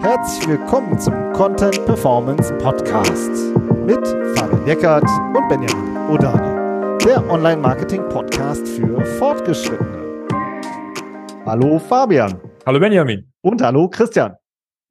Herzlich willkommen zum Content Performance Podcast mit Fabian Eckert und Benjamin Odani, der Online-Marketing-Podcast für Fortgeschrittene. Hallo Fabian. Hallo Benjamin. Und hallo Christian.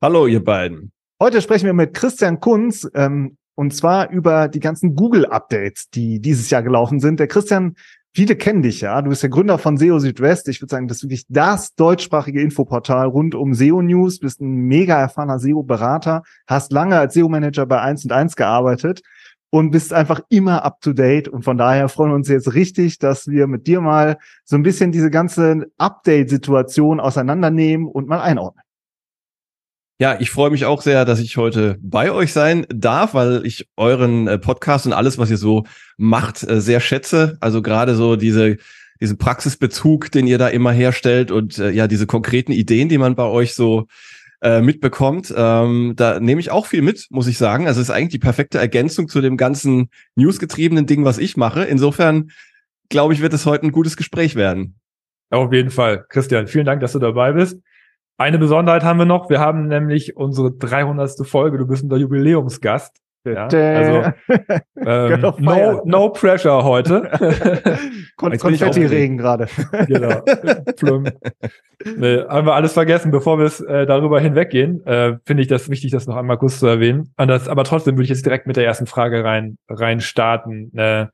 Hallo ihr beiden. Heute sprechen wir mit Christian Kunz ähm, und zwar über die ganzen Google-Updates, die dieses Jahr gelaufen sind. Der Christian Viele kennen dich ja. Du bist der Gründer von SEO Südwest. Ich würde sagen, das ist wirklich das deutschsprachige Infoportal rund um SEO News. Bist ein mega erfahrener SEO-Berater, hast lange als SEO-Manager bei 1 und 1 gearbeitet und bist einfach immer up to date. Und von daher freuen wir uns jetzt richtig, dass wir mit dir mal so ein bisschen diese ganze Update-Situation auseinandernehmen und mal einordnen. Ja, ich freue mich auch sehr, dass ich heute bei euch sein darf, weil ich euren äh, Podcast und alles, was ihr so macht, äh, sehr schätze. Also gerade so diese diesen Praxisbezug, den ihr da immer herstellt und äh, ja diese konkreten Ideen, die man bei euch so äh, mitbekommt. Ähm, da nehme ich auch viel mit, muss ich sagen. Also es ist eigentlich die perfekte Ergänzung zu dem ganzen newsgetriebenen Ding, was ich mache. Insofern glaube ich, wird es heute ein gutes Gespräch werden. Auf jeden Fall. Christian, vielen Dank, dass du dabei bist. Eine Besonderheit haben wir noch. Wir haben nämlich unstre 300. Folge. Du bist unser Jubiläumsgast. Ja, also ähm, no, no pressure heute. Kon Konfetti-Regen gerade. genau. nee, haben wir alles vergessen. Bevor wir äh, darüber hinweggehen, äh, finde ich das wichtig, das noch einmal kurz zu erwähnen. Das, aber trotzdem würde ich jetzt direkt mit der ersten Frage rein, rein starten. Äh,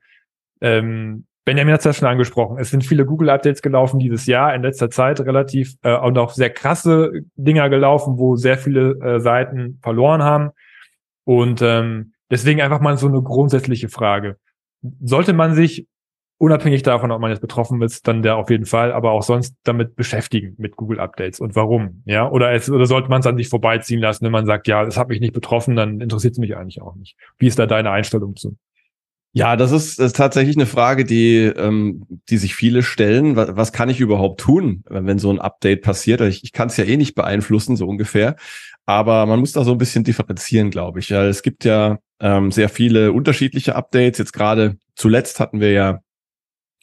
ähm, Benjamin hat es ja schon angesprochen. Es sind viele Google-Updates gelaufen dieses Jahr, in letzter Zeit relativ äh, und auch sehr krasse Dinger gelaufen, wo sehr viele äh, Seiten verloren haben. Und ähm, deswegen einfach mal so eine grundsätzliche Frage. Sollte man sich, unabhängig davon, ob man jetzt betroffen ist, dann der auf jeden Fall, aber auch sonst damit beschäftigen mit Google-Updates und warum? Ja, oder, es, oder sollte man es an sich vorbeiziehen lassen, wenn man sagt, ja, das hat mich nicht betroffen, dann interessiert es mich eigentlich auch nicht. Wie ist da deine Einstellung zu? Ja, das ist, das ist tatsächlich eine Frage, die, ähm, die sich viele stellen. Was, was kann ich überhaupt tun, wenn so ein Update passiert? Ich, ich kann es ja eh nicht beeinflussen, so ungefähr. Aber man muss da so ein bisschen differenzieren, glaube ich. Ja, es gibt ja ähm, sehr viele unterschiedliche Updates. Jetzt gerade zuletzt hatten wir ja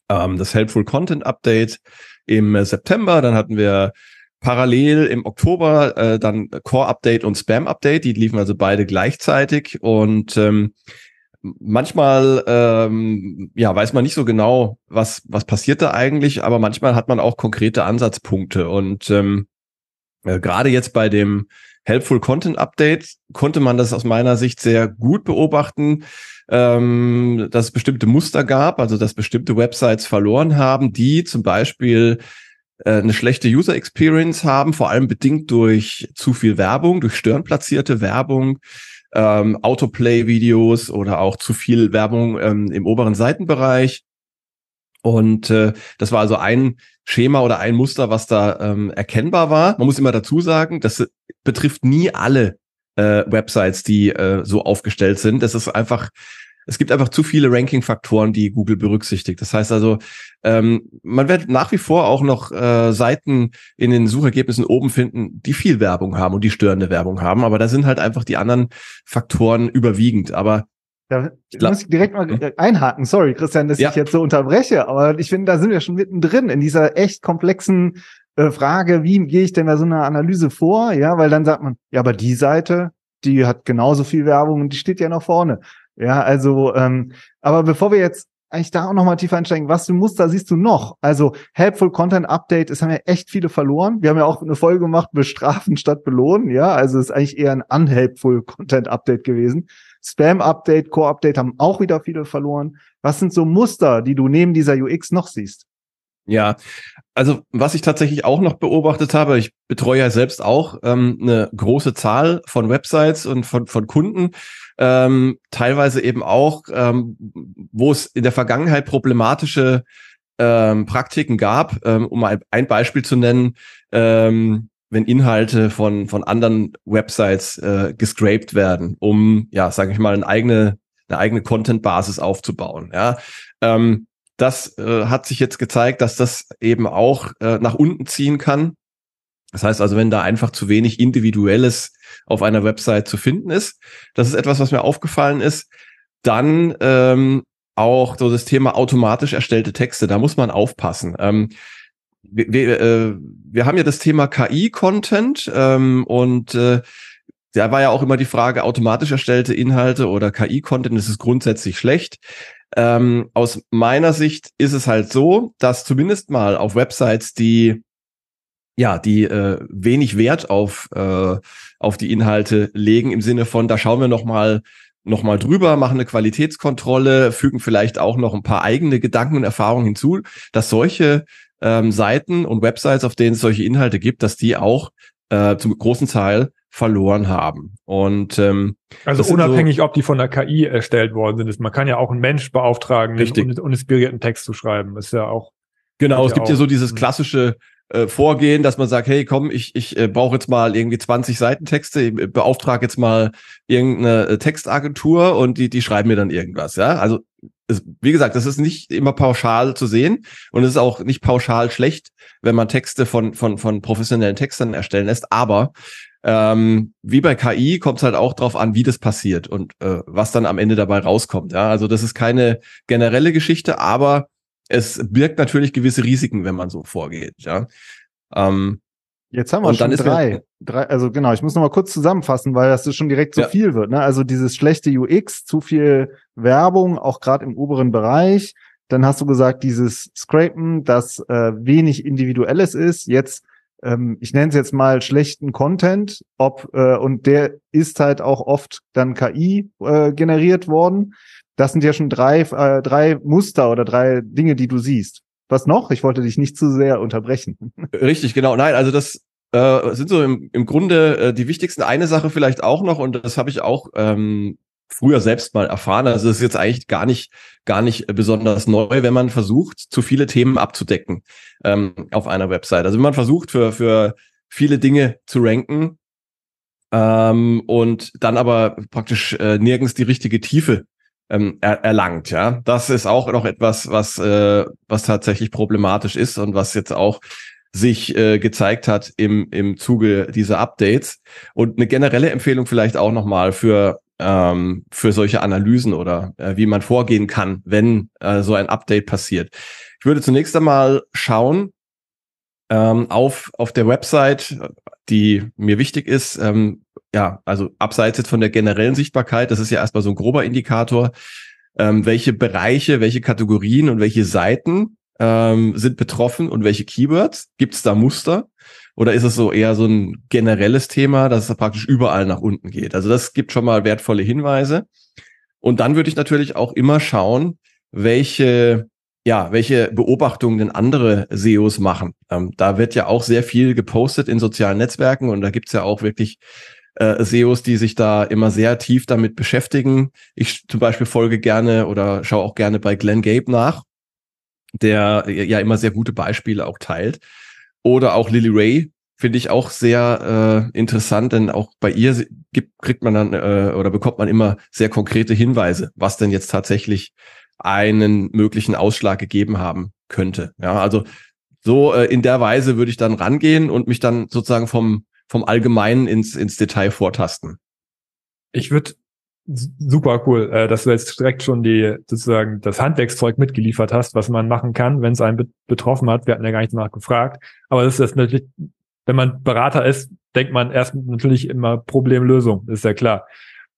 ähm, das Helpful Content Update im September. Dann hatten wir parallel im Oktober äh, dann Core Update und Spam Update. Die liefen also beide gleichzeitig und ähm, manchmal ähm, ja weiß man nicht so genau, was was passiert da eigentlich, aber manchmal hat man auch konkrete Ansatzpunkte. Und ähm, äh, gerade jetzt bei dem Helpful Content Update konnte man das aus meiner Sicht sehr gut beobachten, ähm, dass es bestimmte Muster gab, also dass bestimmte Websites verloren haben, die zum Beispiel äh, eine schlechte User Experience haben, vor allem bedingt durch zu viel Werbung, durch störenplatzierte Werbung, ähm, Autoplay-Videos oder auch zu viel Werbung ähm, im oberen Seitenbereich. Und äh, das war also ein Schema oder ein Muster, was da ähm, erkennbar war. Man muss immer dazu sagen, das betrifft nie alle äh, Websites, die äh, so aufgestellt sind. Das ist einfach es gibt einfach zu viele Ranking-Faktoren, die Google berücksichtigt. Das heißt also, ähm, man wird nach wie vor auch noch äh, Seiten in den Suchergebnissen oben finden, die viel Werbung haben und die störende Werbung haben. Aber da sind halt einfach die anderen Faktoren überwiegend. Aber da muss ich direkt mal mhm. einhaken. Sorry, Christian, dass ja. ich jetzt so unterbreche, aber ich finde, da sind wir schon mittendrin in dieser echt komplexen äh, Frage, wie gehe ich denn bei so einer Analyse vor? Ja, weil dann sagt man, ja, aber die Seite, die hat genauso viel Werbung und die steht ja noch vorne. Ja, also, ähm, aber bevor wir jetzt eigentlich da auch nochmal tiefer einsteigen, was für Muster siehst du noch? Also Helpful Content Update, es haben ja echt viele verloren. Wir haben ja auch eine Folge gemacht, bestrafen statt belohnen, ja, also es ist eigentlich eher ein unhelpful Content Update gewesen. Spam Update, Core Update haben auch wieder viele verloren. Was sind so Muster, die du neben dieser UX noch siehst? Ja, also was ich tatsächlich auch noch beobachtet habe, ich betreue ja selbst auch ähm, eine große Zahl von Websites und von, von Kunden, ähm, teilweise eben auch, ähm, wo es in der Vergangenheit problematische ähm, Praktiken gab, ähm, um ein, ein Beispiel zu nennen, ähm, wenn Inhalte von, von anderen Websites äh, gescraped werden, um, ja, sage ich mal, eine eigene, eine eigene Content-Basis aufzubauen. Ja. Ähm, das äh, hat sich jetzt gezeigt, dass das eben auch äh, nach unten ziehen kann. Das heißt also, wenn da einfach zu wenig Individuelles auf einer Website zu finden ist, das ist etwas, was mir aufgefallen ist. Dann ähm, auch so das Thema automatisch erstellte Texte, da muss man aufpassen. Ähm, wir, wir, äh, wir haben ja das Thema KI-Content ähm, und äh, da war ja auch immer die Frage, automatisch erstellte Inhalte oder KI-Content, ist es grundsätzlich schlecht. Ähm, aus meiner Sicht ist es halt so, dass zumindest mal auf Websites, die ja, die äh, wenig Wert auf äh, auf die Inhalte legen im Sinne von, da schauen wir noch mal noch mal drüber, machen eine Qualitätskontrolle, fügen vielleicht auch noch ein paar eigene Gedanken und Erfahrungen hinzu, dass solche ähm, Seiten und Websites, auf denen es solche Inhalte gibt, dass die auch äh, zum großen Teil verloren haben. Und ähm, also unabhängig, so, ob die von der KI erstellt worden sind, man kann ja auch einen Mensch beauftragen, richtig. einen inspirierten Text zu schreiben. Das ist ja auch genau. Es gibt ja so dieses klassische äh, Vorgehen, dass man sagt, hey, komm, ich ich äh, brauche jetzt mal irgendwie 20 Seitentexte, ich äh, beauftrage jetzt mal irgendeine äh, Textagentur und die die schreiben mir dann irgendwas. Ja, also es, wie gesagt, das ist nicht immer pauschal zu sehen und es ist auch nicht pauschal schlecht, wenn man Texte von von von professionellen Textern erstellen lässt. Aber ähm, wie bei KI kommt es halt auch drauf an, wie das passiert und äh, was dann am Ende dabei rauskommt. Ja, also das ist keine generelle Geschichte, aber es birgt natürlich gewisse Risiken, wenn man so vorgeht. Ja. Ähm, Jetzt haben wir und schon drei. drei. Also genau, ich muss noch mal kurz zusammenfassen, weil das schon direkt zu ja. viel wird. Ne? Also dieses schlechte UX, zu viel Werbung, auch gerade im oberen Bereich. Dann hast du gesagt, dieses Scrapen, das äh, wenig individuelles ist. Jetzt, ähm, ich nenne es jetzt mal schlechten Content, ob äh, und der ist halt auch oft dann KI äh, generiert worden. Das sind ja schon drei, äh, drei Muster oder drei Dinge, die du siehst. Was noch? Ich wollte dich nicht zu sehr unterbrechen. Richtig, genau. Nein, also das äh, sind so im, im Grunde äh, die wichtigsten. Eine Sache vielleicht auch noch, und das habe ich auch ähm, früher selbst mal erfahren. Also es ist jetzt eigentlich gar nicht, gar nicht besonders neu, wenn man versucht, zu viele Themen abzudecken ähm, auf einer Website. Also wenn man versucht, für, für viele Dinge zu ranken ähm, und dann aber praktisch äh, nirgends die richtige Tiefe ähm, er, erlangt. Ja, das ist auch noch etwas, was äh, was tatsächlich problematisch ist und was jetzt auch sich äh, gezeigt hat im im Zuge dieser Updates und eine generelle Empfehlung vielleicht auch noch mal für ähm, für solche Analysen oder äh, wie man vorgehen kann, wenn äh, so ein Update passiert. Ich würde zunächst einmal schauen ähm, auf auf der Website, die mir wichtig ist, ähm, ja, also abseits jetzt von der generellen Sichtbarkeit, das ist ja erstmal so ein grober Indikator, ähm, welche Bereiche, welche Kategorien und welche Seiten ähm, sind betroffen und welche Keywords? Gibt es da Muster? Oder ist es so eher so ein generelles Thema, dass es praktisch überall nach unten geht? Also das gibt schon mal wertvolle Hinweise. Und dann würde ich natürlich auch immer schauen, welche, ja, welche Beobachtungen denn andere SEOs machen. Ähm, da wird ja auch sehr viel gepostet in sozialen Netzwerken und da gibt's ja auch wirklich äh, SEOs, die sich da immer sehr tief damit beschäftigen. Ich zum Beispiel folge gerne oder schaue auch gerne bei Glenn Gabe nach, der ja immer sehr gute Beispiele auch teilt. Oder auch Lily Ray finde ich auch sehr äh, interessant, denn auch bei ihr gibt, kriegt man dann äh, oder bekommt man immer sehr konkrete Hinweise, was denn jetzt tatsächlich einen möglichen Ausschlag gegeben haben könnte. Ja, also so äh, in der Weise würde ich dann rangehen und mich dann sozusagen vom vom Allgemeinen ins, ins Detail vortasten. Ich würde super cool, äh, dass du jetzt direkt schon die sozusagen das Handwerkszeug mitgeliefert hast, was man machen kann, wenn es einen be betroffen hat. Wir hatten ja gar nicht danach gefragt. Aber das ist das natürlich, wenn man Berater ist, denkt man erst natürlich immer Problemlösung, ist ja klar.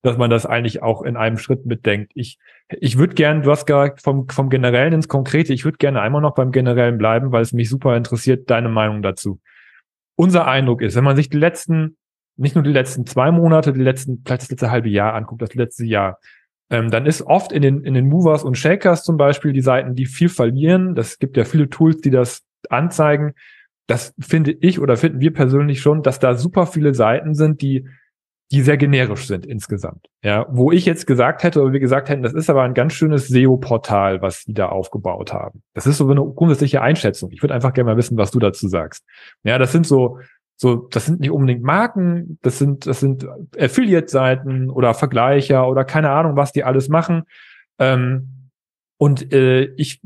Dass man das eigentlich auch in einem Schritt mitdenkt. Ich, ich würde gerne, du hast gesagt, vom, vom Generellen ins Konkrete, ich würde gerne einmal noch beim Generellen bleiben, weil es mich super interessiert, deine Meinung dazu unser Eindruck ist, wenn man sich die letzten, nicht nur die letzten zwei Monate, die letzten, vielleicht das letzte halbe Jahr anguckt, das letzte Jahr, ähm, dann ist oft in den, in den Movers und Shakers zum Beispiel die Seiten, die viel verlieren. Das gibt ja viele Tools, die das anzeigen. Das finde ich oder finden wir persönlich schon, dass da super viele Seiten sind, die die sehr generisch sind insgesamt. Ja, wo ich jetzt gesagt hätte, oder wir gesagt hätten, das ist aber ein ganz schönes SEO-Portal, was die da aufgebaut haben. Das ist so eine grundsätzliche Einschätzung. Ich würde einfach gerne mal wissen, was du dazu sagst. Ja, das sind so, so, das sind nicht unbedingt Marken, das sind, das sind Affiliate-Seiten oder Vergleicher oder keine Ahnung, was die alles machen. Ähm, Und äh, ich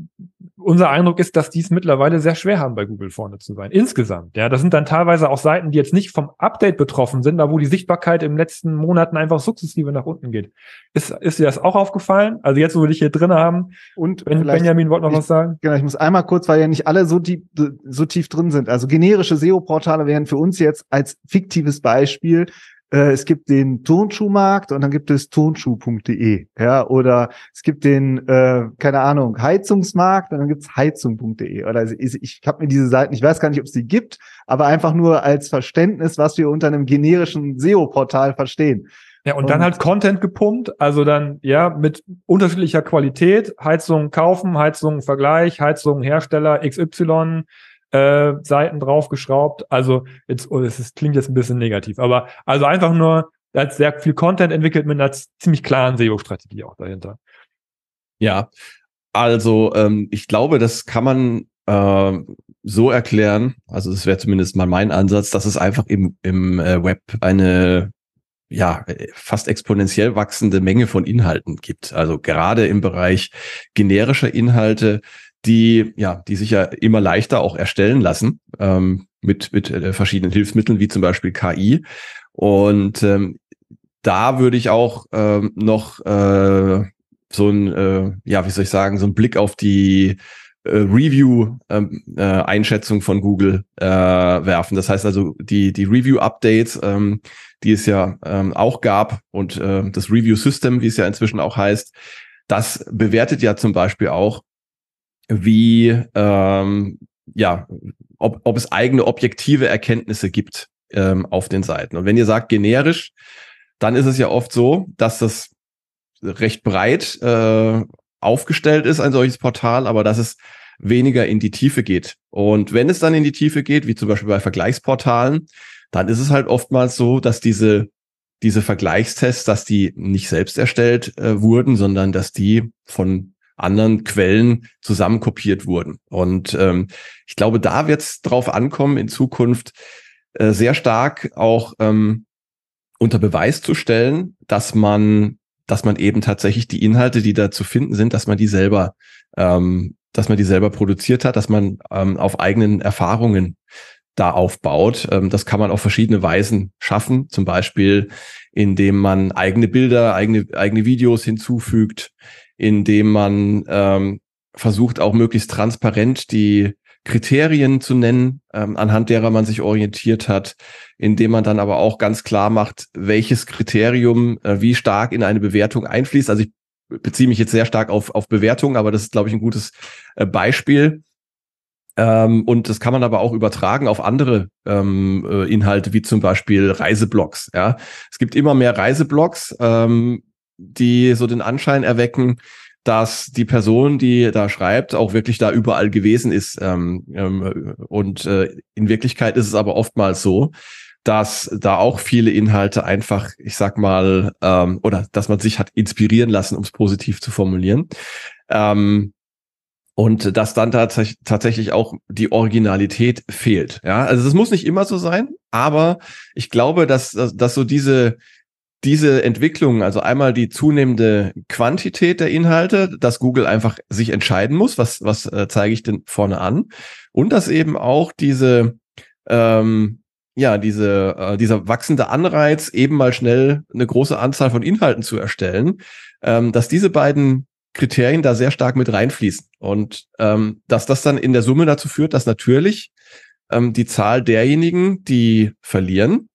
unser Eindruck ist, dass die es mittlerweile sehr schwer haben, bei Google vorne zu sein. Insgesamt. Ja, das sind dann teilweise auch Seiten, die jetzt nicht vom Update betroffen sind, da wo die Sichtbarkeit im letzten Monaten einfach sukzessive nach unten geht. Ist, ist dir das auch aufgefallen? Also jetzt, wo wir dich hier drin haben. Und ben, Benjamin wollte noch ich, was sagen. Genau, ich muss einmal kurz, weil ja nicht alle so tief, so tief drin sind. Also generische SEO-Portale wären für uns jetzt als fiktives Beispiel äh, es gibt den Turnschuhmarkt und dann gibt es turnschuh.de, ja, oder es gibt den, äh, keine Ahnung, Heizungsmarkt und dann gibt's heizung.de. Oder also ich, ich habe mir diese Seiten, ich weiß gar nicht, ob es die gibt, aber einfach nur als Verständnis, was wir unter einem generischen SEO-Portal verstehen. Ja, und, und, dann halt Content gepumpt, also dann, ja, mit unterschiedlicher Qualität, Heizung kaufen, Heizung Vergleich, Heizung Hersteller XY, äh, Seiten draufgeschraubt. Also jetzt, oh, es ist, klingt jetzt ein bisschen negativ, aber also einfach nur, er hat sehr viel Content entwickelt mit einer ziemlich klaren SEO-Strategie auch dahinter. Ja, also ähm, ich glaube, das kann man äh, so erklären, also das wäre zumindest mal mein Ansatz, dass es einfach im, im äh, Web eine ja, fast exponentiell wachsende Menge von Inhalten gibt. Also gerade im Bereich generischer Inhalte die ja, die sich ja immer leichter auch erstellen lassen ähm, mit mit äh, verschiedenen Hilfsmitteln wie zum Beispiel KI. Und ähm, da würde ich auch ähm, noch äh, so ein äh, ja, wie soll ich sagen, so ein Blick auf die äh, Review-Einschätzung ähm, äh, von Google äh, werfen. Das heißt also die die Review-Updates, ähm, die es ja ähm, auch gab und äh, das Review-System, wie es ja inzwischen auch heißt, das bewertet ja zum Beispiel auch wie ähm, ja, ob, ob es eigene objektive Erkenntnisse gibt ähm, auf den Seiten. Und wenn ihr sagt generisch, dann ist es ja oft so, dass das recht breit äh, aufgestellt ist, ein solches Portal, aber dass es weniger in die Tiefe geht. Und wenn es dann in die Tiefe geht, wie zum Beispiel bei Vergleichsportalen, dann ist es halt oftmals so, dass diese diese Vergleichstests, dass die nicht selbst erstellt äh, wurden, sondern dass die von anderen Quellen zusammenkopiert wurden. Und ähm, ich glaube, da wird es drauf ankommen, in Zukunft äh, sehr stark auch ähm, unter Beweis zu stellen, dass man, dass man eben tatsächlich die Inhalte, die da zu finden sind, dass man die selber, ähm, dass man die selber produziert hat, dass man ähm, auf eigenen Erfahrungen da aufbaut. Ähm, das kann man auf verschiedene Weisen schaffen, zum Beispiel indem man eigene Bilder, eigene, eigene Videos hinzufügt, indem man ähm, versucht auch möglichst transparent die Kriterien zu nennen, ähm, anhand derer man sich orientiert hat, indem man dann aber auch ganz klar macht, welches Kriterium äh, wie stark in eine Bewertung einfließt. Also ich beziehe mich jetzt sehr stark auf, auf Bewertung, aber das ist, glaube ich, ein gutes äh, Beispiel. Ähm, und das kann man aber auch übertragen auf andere ähm, äh, Inhalte, wie zum Beispiel Reiseblogs. Ja, es gibt immer mehr Reiseblogs. Ähm, die so den Anschein erwecken, dass die Person, die da schreibt, auch wirklich da überall gewesen ist. Ähm, ähm, und äh, in Wirklichkeit ist es aber oftmals so, dass da auch viele Inhalte einfach, ich sag mal, ähm, oder dass man sich hat inspirieren lassen, um es positiv zu formulieren. Ähm, und dass dann tats tatsächlich auch die Originalität fehlt. Ja, also es muss nicht immer so sein, aber ich glaube, dass, dass, dass so diese diese Entwicklung, also einmal die zunehmende Quantität der Inhalte, dass Google einfach sich entscheiden muss, was, was äh, zeige ich denn vorne an, und dass eben auch diese, ähm, ja, diese, äh, dieser wachsende Anreiz, eben mal schnell eine große Anzahl von Inhalten zu erstellen, ähm, dass diese beiden Kriterien da sehr stark mit reinfließen. Und ähm, dass das dann in der Summe dazu führt, dass natürlich ähm, die Zahl derjenigen, die verlieren,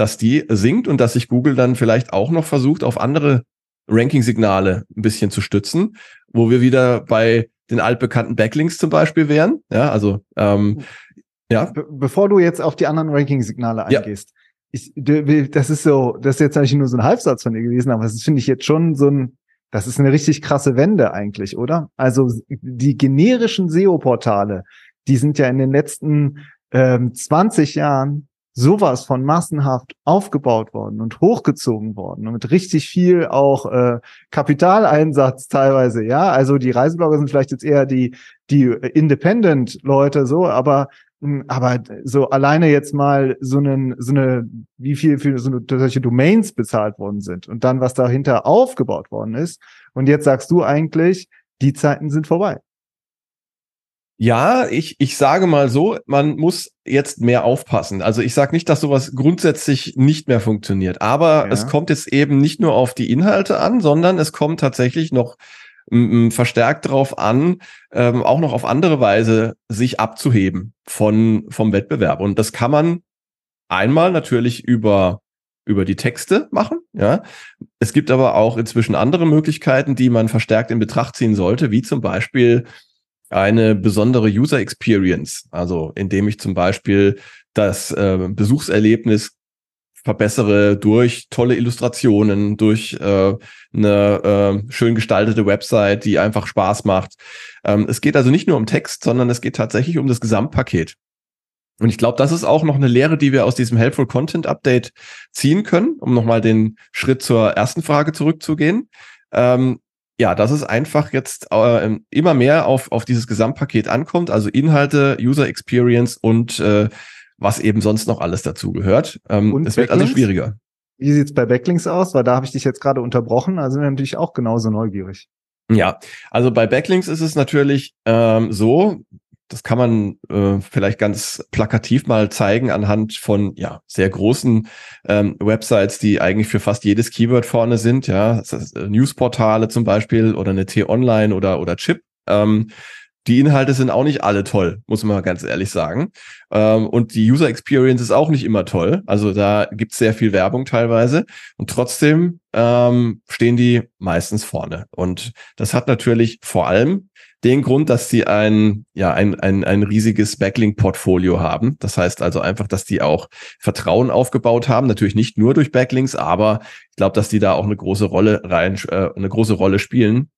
dass die sinkt und dass sich Google dann vielleicht auch noch versucht, auf andere Ranking-Signale ein bisschen zu stützen, wo wir wieder bei den altbekannten Backlinks zum Beispiel wären. Ja, also ähm, ja. Be bevor du jetzt auf die anderen Ranking-Signale eingehst, ja. ich, das ist so, das ist jetzt eigentlich nur so ein Halbsatz von dir gewesen, aber das finde ich jetzt schon so ein, das ist eine richtig krasse Wende eigentlich, oder? Also die generischen SEO-Portale, die sind ja in den letzten ähm, 20 Jahren sowas von massenhaft aufgebaut worden und hochgezogen worden und mit richtig viel auch äh, Kapitaleinsatz teilweise, ja. Also die Reiseblogger sind vielleicht jetzt eher die die Independent-Leute so, aber hm, aber so alleine jetzt mal so einen so eine wie viel für so eine, solche Domains bezahlt worden sind und dann was dahinter aufgebaut worden ist und jetzt sagst du eigentlich die Zeiten sind vorbei. Ja, ich, ich sage mal so, man muss jetzt mehr aufpassen. Also ich sage nicht, dass sowas grundsätzlich nicht mehr funktioniert, aber ja. es kommt jetzt eben nicht nur auf die Inhalte an, sondern es kommt tatsächlich noch verstärkt darauf an, ähm, auch noch auf andere Weise sich abzuheben von, vom Wettbewerb. Und das kann man einmal natürlich über über die Texte machen. Ja, es gibt aber auch inzwischen andere Möglichkeiten, die man verstärkt in Betracht ziehen sollte, wie zum Beispiel eine besondere User Experience. Also indem ich zum Beispiel das äh, Besuchserlebnis verbessere durch tolle Illustrationen, durch äh, eine äh, schön gestaltete Website, die einfach Spaß macht. Ähm, es geht also nicht nur um Text, sondern es geht tatsächlich um das Gesamtpaket. Und ich glaube, das ist auch noch eine Lehre, die wir aus diesem Helpful Content Update ziehen können, um nochmal den Schritt zur ersten Frage zurückzugehen. Ähm, ja, dass es einfach jetzt äh, immer mehr auf, auf dieses Gesamtpaket ankommt, also Inhalte, User Experience und äh, was eben sonst noch alles dazu gehört. Ähm, und es wird also schwieriger. Wie sieht's bei Backlinks aus? Weil da habe ich dich jetzt gerade unterbrochen, also sind wir natürlich auch genauso neugierig. Ja, also bei Backlinks ist es natürlich ähm, so, das kann man äh, vielleicht ganz plakativ mal zeigen anhand von ja sehr großen ähm, Websites, die eigentlich für fast jedes Keyword vorne sind, ja, das heißt, äh, Newsportale zum Beispiel oder eine T-Online oder oder Chip. Ähm, die Inhalte sind auch nicht alle toll, muss man mal ganz ehrlich sagen. Ähm, und die User Experience ist auch nicht immer toll. Also da gibt es sehr viel Werbung teilweise. Und trotzdem ähm, stehen die meistens vorne. Und das hat natürlich vor allem den Grund, dass sie ein, ja, ein, ein, ein riesiges Backlink-Portfolio haben. Das heißt also einfach, dass die auch Vertrauen aufgebaut haben. Natürlich nicht nur durch Backlinks, aber ich glaube, dass die da auch eine große Rolle rein, äh, eine große Rolle spielen.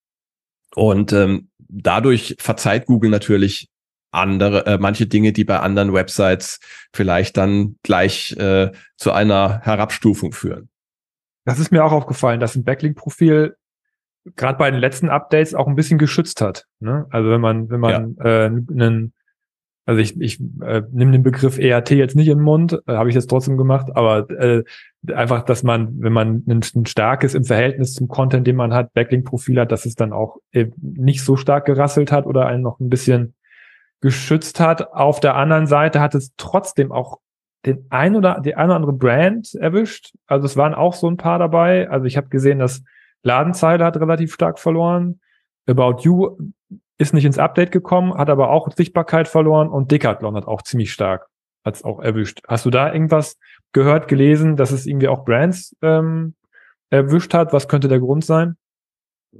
Und ähm, dadurch verzeiht Google natürlich andere, äh, manche Dinge, die bei anderen Websites vielleicht dann gleich äh, zu einer Herabstufung führen. Das ist mir auch aufgefallen, dass ein Backlink-Profil gerade bei den letzten Updates auch ein bisschen geschützt hat. Ne? Also wenn man, wenn man ja. äh, einen, also ich, ich äh, nehme den Begriff ERT jetzt nicht in den Mund, äh, habe ich jetzt trotzdem gemacht, aber äh, einfach, dass man, wenn man ein, ein starkes im Verhältnis zum Content, den man hat, Backlink-Profil hat, dass es dann auch äh, nicht so stark gerasselt hat oder einen noch ein bisschen geschützt hat. Auf der anderen Seite hat es trotzdem auch den ein oder die eine oder andere Brand erwischt. Also es waren auch so ein paar dabei. Also ich habe gesehen, dass Ladenzeile hat relativ stark verloren. About You ist nicht ins Update gekommen, hat aber auch Sichtbarkeit verloren und Decathlon hat auch ziemlich stark, hat es auch erwischt. Hast du da irgendwas gehört, gelesen, dass es irgendwie auch Brands ähm, erwischt hat? Was könnte der Grund sein?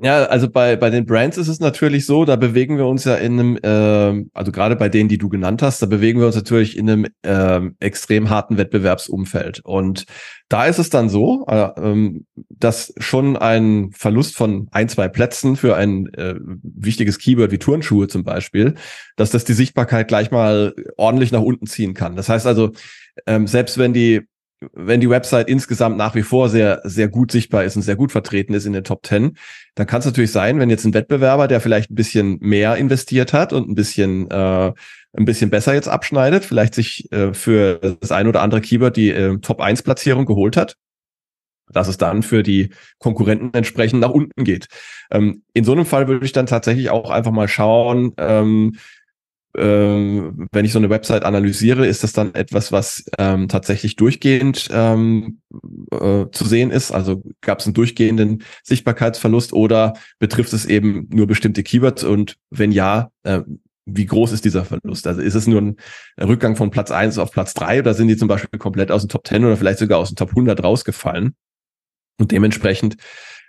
Ja, also bei, bei den Brands ist es natürlich so, da bewegen wir uns ja in einem, äh, also gerade bei denen, die du genannt hast, da bewegen wir uns natürlich in einem äh, extrem harten Wettbewerbsumfeld. Und da ist es dann so, äh, ähm, dass schon ein Verlust von ein, zwei Plätzen für ein äh, wichtiges Keyword wie Turnschuhe zum Beispiel, dass das die Sichtbarkeit gleich mal ordentlich nach unten ziehen kann. Das heißt also, ähm, selbst wenn die wenn die Website insgesamt nach wie vor sehr, sehr gut sichtbar ist und sehr gut vertreten ist in den Top 10, dann kann es natürlich sein, wenn jetzt ein Wettbewerber, der vielleicht ein bisschen mehr investiert hat und ein bisschen, äh, ein bisschen besser jetzt abschneidet, vielleicht sich äh, für das ein oder andere Keyword die äh, Top 1 Platzierung geholt hat, dass es dann für die Konkurrenten entsprechend nach unten geht. Ähm, in so einem Fall würde ich dann tatsächlich auch einfach mal schauen, ähm, ähm, wenn ich so eine Website analysiere, ist das dann etwas, was ähm, tatsächlich durchgehend ähm, äh, zu sehen ist? Also gab es einen durchgehenden Sichtbarkeitsverlust oder betrifft es eben nur bestimmte Keywords? Und wenn ja, äh, wie groß ist dieser Verlust? Also ist es nur ein Rückgang von Platz eins auf Platz drei oder sind die zum Beispiel komplett aus dem Top 10 oder vielleicht sogar aus dem Top 100 rausgefallen? Und dementsprechend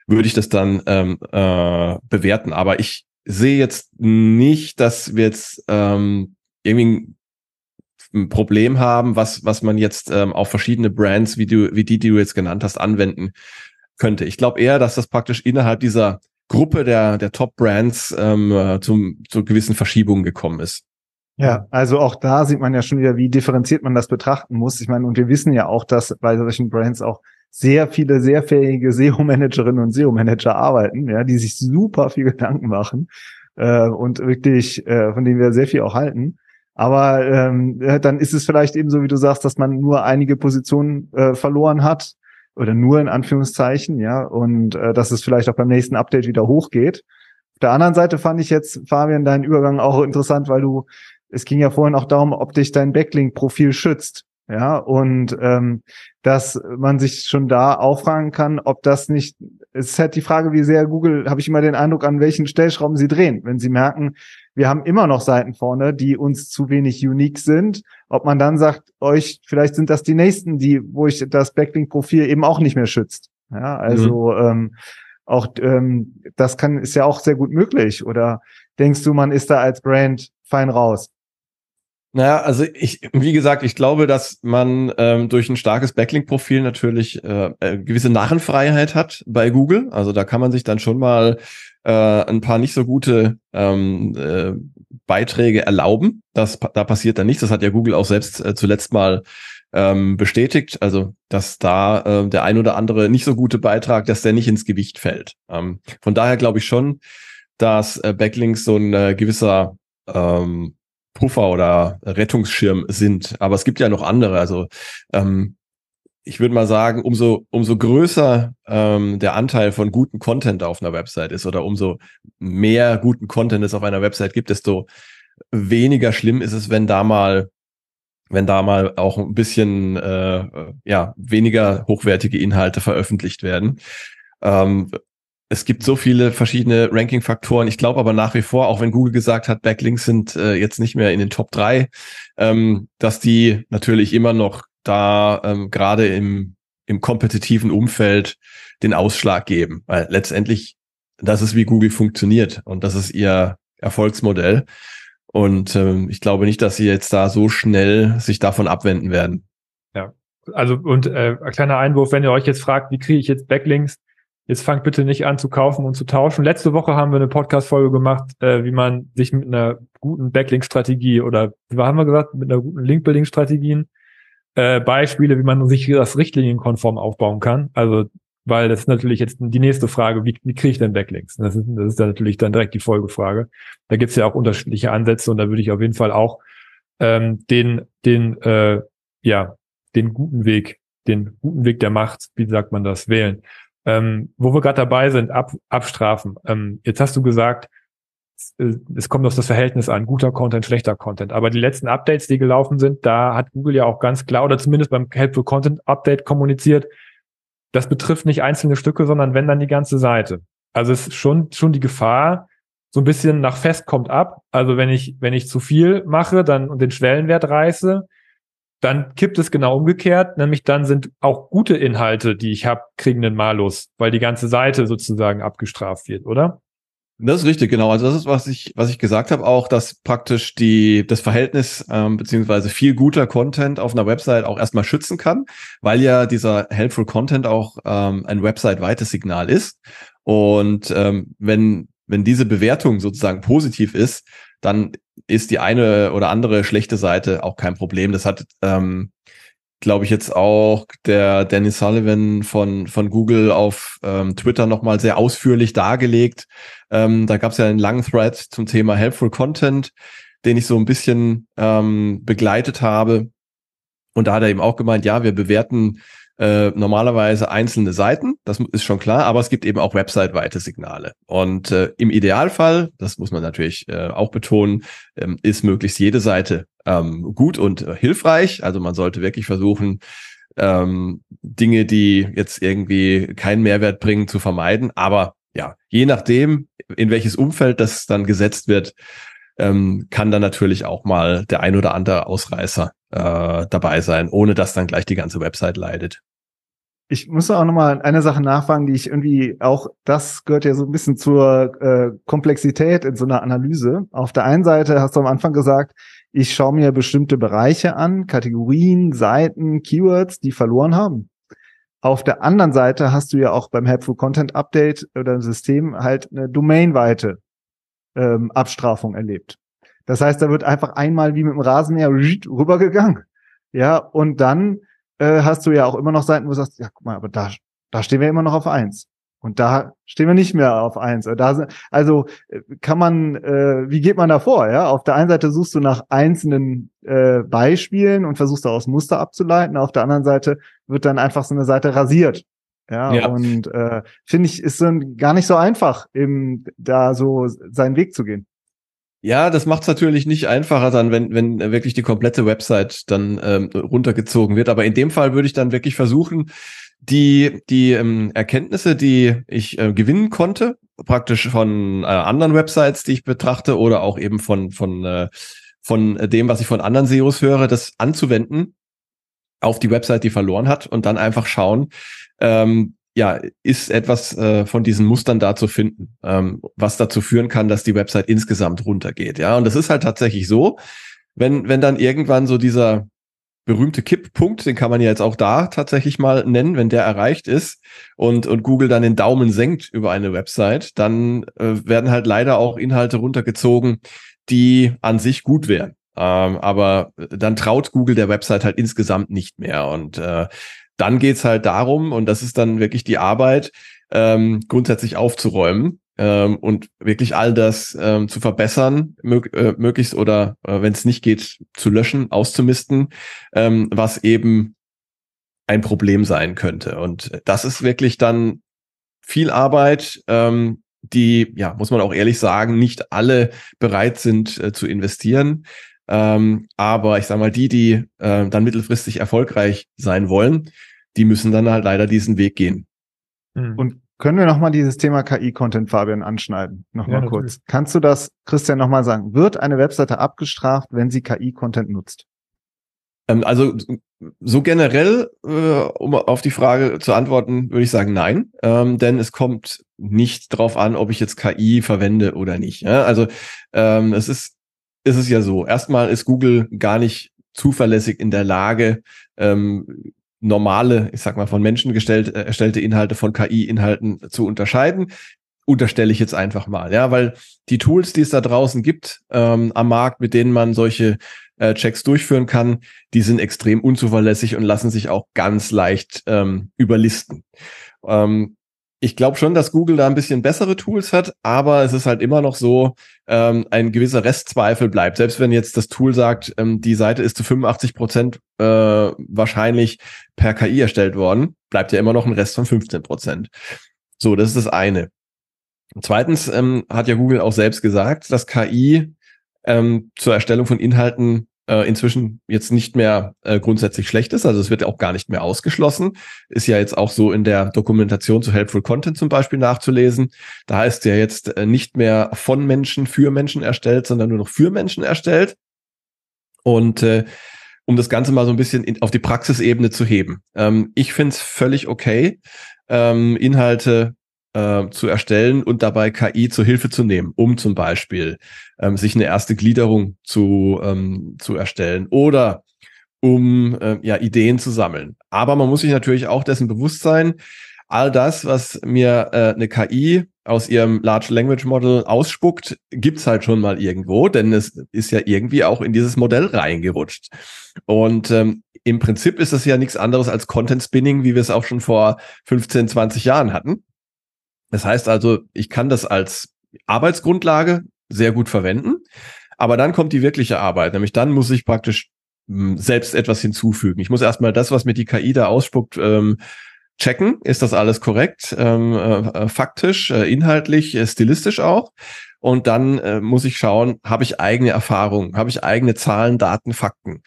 würde ich das dann ähm, äh, bewerten. Aber ich sehe jetzt nicht, dass wir jetzt ähm, irgendwie ein Problem haben, was, was man jetzt ähm, auf verschiedene Brands, wie, du, wie die, die du jetzt genannt hast, anwenden könnte. Ich glaube eher, dass das praktisch innerhalb dieser Gruppe der, der Top-Brands ähm, äh, zum, zu gewissen Verschiebungen gekommen ist. Ja, also auch da sieht man ja schon wieder, wie differenziert man das betrachten muss. Ich meine, und wir wissen ja auch, dass bei solchen Brands auch sehr viele sehr fähige SEO-Managerinnen und SEO-Manager arbeiten, ja, die sich super viel Gedanken machen äh, und wirklich, äh, von denen wir sehr viel auch halten. Aber ähm, dann ist es vielleicht eben so, wie du sagst, dass man nur einige Positionen äh, verloren hat oder nur in Anführungszeichen, ja, und äh, dass es vielleicht auch beim nächsten Update wieder hochgeht. Auf der anderen Seite fand ich jetzt, Fabian, deinen Übergang auch interessant, weil du, es ging ja vorhin auch darum, ob dich dein Backlink-Profil schützt. Ja, und ähm, dass man sich schon da auffragen kann, ob das nicht, es ist halt die Frage, wie sehr Google, habe ich immer den Eindruck, an welchen Stellschrauben sie drehen. Wenn sie merken, wir haben immer noch Seiten vorne, die uns zu wenig unique sind, ob man dann sagt, euch, vielleicht sind das die nächsten, die, wo ich das Backlink-Profil eben auch nicht mehr schützt. Ja, also mhm. ähm, auch ähm, das kann ist ja auch sehr gut möglich. Oder denkst du, man ist da als Brand fein raus? Naja, also ich, wie gesagt, ich glaube, dass man ähm, durch ein starkes Backlink-Profil natürlich äh, äh, gewisse Narrenfreiheit hat bei Google. Also da kann man sich dann schon mal äh, ein paar nicht so gute ähm, äh, Beiträge erlauben. Das, da passiert dann nichts. Das hat ja Google auch selbst äh, zuletzt mal ähm, bestätigt. Also, dass da äh, der ein oder andere nicht so gute Beitrag, dass der nicht ins Gewicht fällt. Ähm, von daher glaube ich schon, dass äh, Backlinks so ein äh, gewisser ähm, Puffer oder Rettungsschirm sind. Aber es gibt ja noch andere. Also ähm, ich würde mal sagen, umso, umso größer ähm, der Anteil von guten Content auf einer Website ist oder umso mehr guten Content es auf einer Website gibt, desto weniger schlimm ist es, wenn da mal, wenn da mal auch ein bisschen äh, ja, weniger hochwertige Inhalte veröffentlicht werden. Ähm, es gibt so viele verschiedene Ranking-Faktoren. Ich glaube aber nach wie vor, auch wenn Google gesagt hat, Backlinks sind äh, jetzt nicht mehr in den Top 3, ähm, dass die natürlich immer noch da ähm, gerade im, im kompetitiven Umfeld den Ausschlag geben. Weil letztendlich, das ist wie Google funktioniert und das ist ihr Erfolgsmodell. Und ähm, ich glaube nicht, dass sie jetzt da so schnell sich davon abwenden werden. Ja, also und äh, ein kleiner Einwurf, wenn ihr euch jetzt fragt, wie kriege ich jetzt Backlinks? Jetzt fangt bitte nicht an zu kaufen und zu tauschen. Letzte Woche haben wir eine Podcast-Folge gemacht, äh, wie man sich mit einer guten Backlink-Strategie oder wie haben wir gesagt, mit einer guten Link-Building-Strategien äh, Beispiele, wie man sich das richtlinienkonform aufbauen kann. Also, weil das ist natürlich jetzt die nächste Frage, wie, wie kriege ich denn Backlinks? Das ist, das ist dann natürlich dann direkt die Folgefrage. Da gibt's ja auch unterschiedliche Ansätze und da würde ich auf jeden Fall auch ähm, den, den, äh, ja, den guten Weg, den guten Weg der Macht, wie sagt man das, wählen. Ähm, wo wir gerade dabei sind, ab, abstrafen. Ähm, jetzt hast du gesagt, es, es kommt auf das Verhältnis an, guter Content, schlechter Content. Aber die letzten Updates, die gelaufen sind, da hat Google ja auch ganz klar oder zumindest beim Helpful Content Update kommuniziert, das betrifft nicht einzelne Stücke, sondern wenn dann die ganze Seite. Also es ist schon, schon die Gefahr, so ein bisschen nach fest kommt ab. Also wenn ich, wenn ich zu viel mache, dann und den Schwellenwert reiße, dann kippt es genau umgekehrt, nämlich dann sind auch gute Inhalte, die ich habe, kriegen einen Malus, weil die ganze Seite sozusagen abgestraft wird, oder? Das ist richtig, genau. Also das ist, was ich, was ich gesagt habe, auch, dass praktisch die, das Verhältnis ähm, beziehungsweise viel guter Content auf einer Website auch erstmal schützen kann, weil ja dieser helpful Content auch ähm, ein website-weites Signal ist. Und ähm, wenn, wenn diese Bewertung sozusagen positiv ist, dann ist die eine oder andere schlechte Seite auch kein Problem. Das hat, ähm, glaube ich, jetzt auch der Dennis Sullivan von, von Google auf ähm, Twitter nochmal sehr ausführlich dargelegt. Ähm, da gab es ja einen langen Thread zum Thema Helpful Content, den ich so ein bisschen ähm, begleitet habe. Und da hat er eben auch gemeint, ja, wir bewerten äh, normalerweise einzelne Seiten, das ist schon klar, aber es gibt eben auch website-weite Signale. Und äh, im Idealfall, das muss man natürlich äh, auch betonen, ähm, ist möglichst jede Seite ähm, gut und äh, hilfreich. Also man sollte wirklich versuchen, ähm, Dinge, die jetzt irgendwie keinen Mehrwert bringen, zu vermeiden. Aber ja, je nachdem, in welches Umfeld das dann gesetzt wird, ähm, kann dann natürlich auch mal der ein oder andere Ausreißer äh, dabei sein, ohne dass dann gleich die ganze Website leidet. Ich muss auch nochmal eine Sache nachfragen, die ich irgendwie auch, das gehört ja so ein bisschen zur äh, Komplexität in so einer Analyse. Auf der einen Seite hast du am Anfang gesagt, ich schaue mir bestimmte Bereiche an, Kategorien, Seiten, Keywords, die verloren haben. Auf der anderen Seite hast du ja auch beim Helpful Content Update oder im System halt eine domainweite ähm, Abstrafung erlebt. Das heißt, da wird einfach einmal wie mit dem Rasenmäher rübergegangen. Ja, und dann äh, hast du ja auch immer noch Seiten, wo du sagst, ja, guck mal, aber da, da stehen wir immer noch auf eins. Und da stehen wir nicht mehr auf eins. Da, also äh, kann man, äh, wie geht man da vor? Ja, auf der einen Seite suchst du nach einzelnen äh, Beispielen und versuchst daraus Muster abzuleiten. Auf der anderen Seite wird dann einfach so eine Seite rasiert. Ja, ja. und äh, finde ich, ist so ein, gar nicht so einfach, eben da so seinen Weg zu gehen. Ja, das macht es natürlich nicht einfacher dann, wenn, wenn wirklich die komplette Website dann ähm, runtergezogen wird. Aber in dem Fall würde ich dann wirklich versuchen, die, die ähm, Erkenntnisse, die ich äh, gewinnen konnte, praktisch von äh, anderen Websites, die ich betrachte, oder auch eben von, von, äh, von dem, was ich von anderen SEOs höre, das anzuwenden auf die Website, die verloren hat und dann einfach schauen, ähm, ja, ist etwas äh, von diesen Mustern da zu finden, ähm, was dazu führen kann, dass die Website insgesamt runtergeht. Ja, und das ist halt tatsächlich so, wenn, wenn dann irgendwann so dieser berühmte Kipppunkt, den kann man ja jetzt auch da tatsächlich mal nennen, wenn der erreicht ist und, und Google dann den Daumen senkt über eine Website, dann äh, werden halt leider auch Inhalte runtergezogen, die an sich gut wären. Ähm, aber dann traut Google der Website halt insgesamt nicht mehr. Und äh, dann geht's halt darum, und das ist dann wirklich die Arbeit, ähm, grundsätzlich aufzuräumen ähm, und wirklich all das ähm, zu verbessern, mög äh, möglichst oder äh, wenn es nicht geht, zu löschen, auszumisten, ähm, was eben ein Problem sein könnte. Und das ist wirklich dann viel Arbeit, ähm, die, ja, muss man auch ehrlich sagen, nicht alle bereit sind äh, zu investieren. Ähm, aber ich sage mal, die, die äh, dann mittelfristig erfolgreich sein wollen, die müssen dann halt leider diesen Weg gehen. Mhm. Und können wir nochmal dieses Thema KI-Content, Fabian, anschneiden? Nochmal ja, kurz. Natürlich. Kannst du das, Christian, nochmal sagen? Wird eine Webseite abgestraft, wenn sie KI-Content nutzt? Ähm, also so generell, äh, um auf die Frage zu antworten, würde ich sagen nein, ähm, denn es kommt nicht drauf an, ob ich jetzt KI verwende oder nicht. Ja? Also ähm, es ist ist es ja so. Erstmal ist Google gar nicht zuverlässig in der Lage, ähm, normale, ich sag mal, von Menschen gestellt, äh, erstellte Inhalte von KI-Inhalten zu unterscheiden. Unterstelle ich jetzt einfach mal, ja, weil die Tools, die es da draußen gibt ähm, am Markt, mit denen man solche äh, Checks durchführen kann, die sind extrem unzuverlässig und lassen sich auch ganz leicht ähm, überlisten. Ähm, ich glaube schon, dass Google da ein bisschen bessere Tools hat, aber es ist halt immer noch so, ähm, ein gewisser Restzweifel bleibt. Selbst wenn jetzt das Tool sagt, ähm, die Seite ist zu 85 Prozent äh, wahrscheinlich per KI erstellt worden, bleibt ja immer noch ein Rest von 15 Prozent. So, das ist das eine. Zweitens ähm, hat ja Google auch selbst gesagt, dass KI ähm, zur Erstellung von Inhalten äh, inzwischen jetzt nicht mehr äh, grundsätzlich schlecht ist. Also es wird auch gar nicht mehr ausgeschlossen. Ist ja jetzt auch so in der Dokumentation zu Helpful Content zum Beispiel nachzulesen. Da heißt ja jetzt äh, nicht mehr von Menschen für Menschen erstellt, sondern nur noch für Menschen erstellt. Und äh, um das Ganze mal so ein bisschen in, auf die Praxisebene zu heben. Ähm, ich finde es völlig okay, ähm, Inhalte äh, zu erstellen und dabei KI zur Hilfe zu nehmen, um zum Beispiel ähm, sich eine erste Gliederung zu, ähm, zu erstellen oder um äh, ja Ideen zu sammeln. Aber man muss sich natürlich auch dessen bewusst sein, all das, was mir äh, eine KI aus ihrem Large Language Model ausspuckt, gibt's halt schon mal irgendwo, denn es ist ja irgendwie auch in dieses Modell reingerutscht. Und ähm, im Prinzip ist es ja nichts anderes als Content Spinning, wie wir es auch schon vor 15, 20 Jahren hatten. Das heißt also, ich kann das als Arbeitsgrundlage sehr gut verwenden, aber dann kommt die wirkliche Arbeit, nämlich dann muss ich praktisch hm, selbst etwas hinzufügen. Ich muss erstmal das, was mir die KI da ausspuckt, ähm, checken. Ist das alles korrekt? Ähm, äh, faktisch, äh, inhaltlich, äh, stilistisch auch. Und dann äh, muss ich schauen, habe ich eigene Erfahrungen, habe ich eigene Zahlen, Daten, Fakten?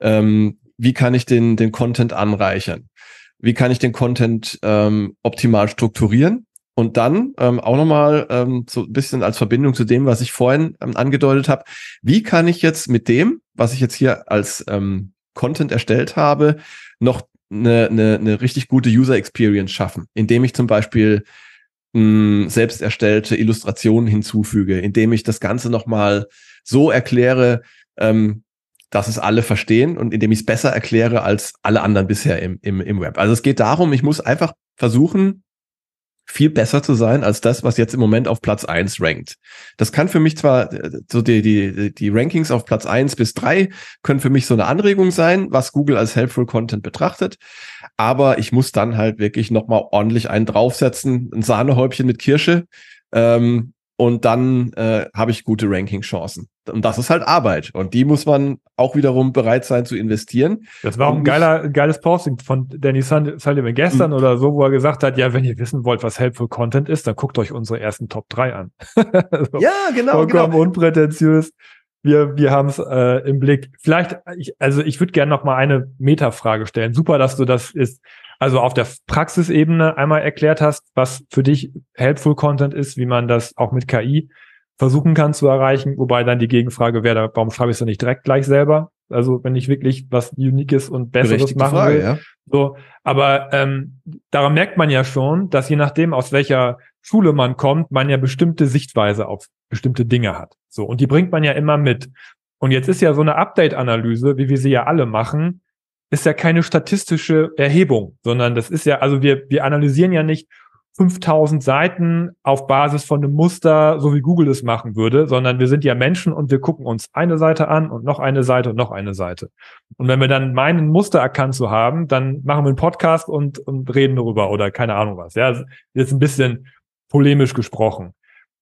Ähm, wie kann ich den, den Content anreichern? Wie kann ich den Content ähm, optimal strukturieren? Und dann ähm, auch nochmal ähm, so ein bisschen als Verbindung zu dem, was ich vorhin ähm, angedeutet habe. Wie kann ich jetzt mit dem, was ich jetzt hier als ähm, Content erstellt habe, noch eine, eine, eine richtig gute User Experience schaffen, indem ich zum Beispiel mh, hm, selbst erstellte Illustrationen hinzufüge, indem ich das Ganze nochmal so erkläre, ähm, dass es alle verstehen und indem ich es besser erkläre als alle anderen bisher im, im, im Web. Also es geht darum, ich muss einfach versuchen, viel besser zu sein als das, was jetzt im Moment auf Platz eins rankt. Das kann für mich zwar, so die, die, die Rankings auf Platz eins bis drei können für mich so eine Anregung sein, was Google als Helpful Content betrachtet. Aber ich muss dann halt wirklich nochmal ordentlich einen draufsetzen, ein Sahnehäubchen mit Kirsche, ähm, und dann äh, habe ich gute Ranking-Chancen. Und das ist halt Arbeit. Und die muss man auch wiederum bereit sein zu investieren. Das war auch ein geiler, geiles Posting von Danny Sullivan gestern mhm. oder so, wo er gesagt hat, ja, wenn ihr wissen wollt, was Helpful Content ist, dann guckt euch unsere ersten Top 3 an. so, ja, genau. Vollkommen genau. unprätentiös. Wir, wir haben es äh, im Blick. Vielleicht, ich, also ich würde gerne noch mal eine Metafrage stellen. Super, dass du das ist, also auf der Praxisebene einmal erklärt hast, was für dich Helpful Content ist, wie man das auch mit KI versuchen kann zu erreichen, wobei dann die Gegenfrage wäre, warum schreibe ich es dann nicht direkt gleich selber? Also wenn ich wirklich was Uniques und Besseres machen Frage, will. Ja. So, aber ähm, daran merkt man ja schon, dass je nachdem, aus welcher Schule man kommt, man ja bestimmte Sichtweise auf bestimmte Dinge hat. So, und die bringt man ja immer mit. Und jetzt ist ja so eine Update-Analyse, wie wir sie ja alle machen, ist ja keine statistische Erhebung, sondern das ist ja, also wir, wir analysieren ja nicht, 5000 Seiten auf Basis von einem Muster, so wie Google es machen würde, sondern wir sind ja Menschen und wir gucken uns eine Seite an und noch eine Seite und noch eine Seite. Und wenn wir dann meinen, Muster erkannt zu haben, dann machen wir einen Podcast und, und reden darüber oder keine Ahnung was. Ja, jetzt ein bisschen polemisch gesprochen.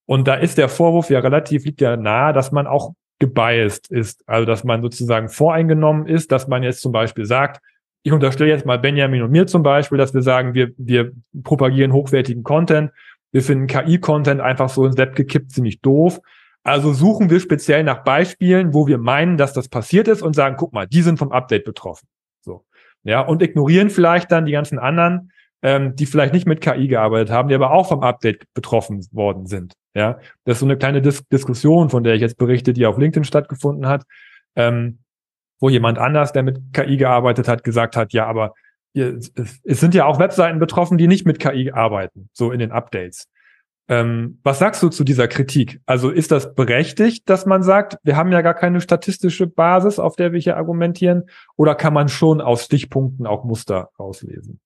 Und da ist der Vorwurf ja relativ, liegt ja nahe, dass man auch gebiased ist. Also, dass man sozusagen voreingenommen ist, dass man jetzt zum Beispiel sagt, ich unterstelle jetzt mal Benjamin und mir zum Beispiel, dass wir sagen, wir, wir propagieren hochwertigen Content. Wir finden KI-Content einfach so ins Web gekippt ziemlich doof. Also suchen wir speziell nach Beispielen, wo wir meinen, dass das passiert ist und sagen, guck mal, die sind vom Update betroffen. So. Ja, und ignorieren vielleicht dann die ganzen anderen, ähm, die vielleicht nicht mit KI gearbeitet haben, die aber auch vom Update betroffen worden sind. Ja, das ist so eine kleine Dis Diskussion, von der ich jetzt berichte, die auf LinkedIn stattgefunden hat. Ähm, wo jemand anders, der mit KI gearbeitet hat, gesagt hat, ja, aber es sind ja auch Webseiten betroffen, die nicht mit KI arbeiten, so in den Updates. Ähm, was sagst du zu dieser Kritik? Also ist das berechtigt, dass man sagt, wir haben ja gar keine statistische Basis, auf der wir hier argumentieren, oder kann man schon aus Stichpunkten auch Muster rauslesen?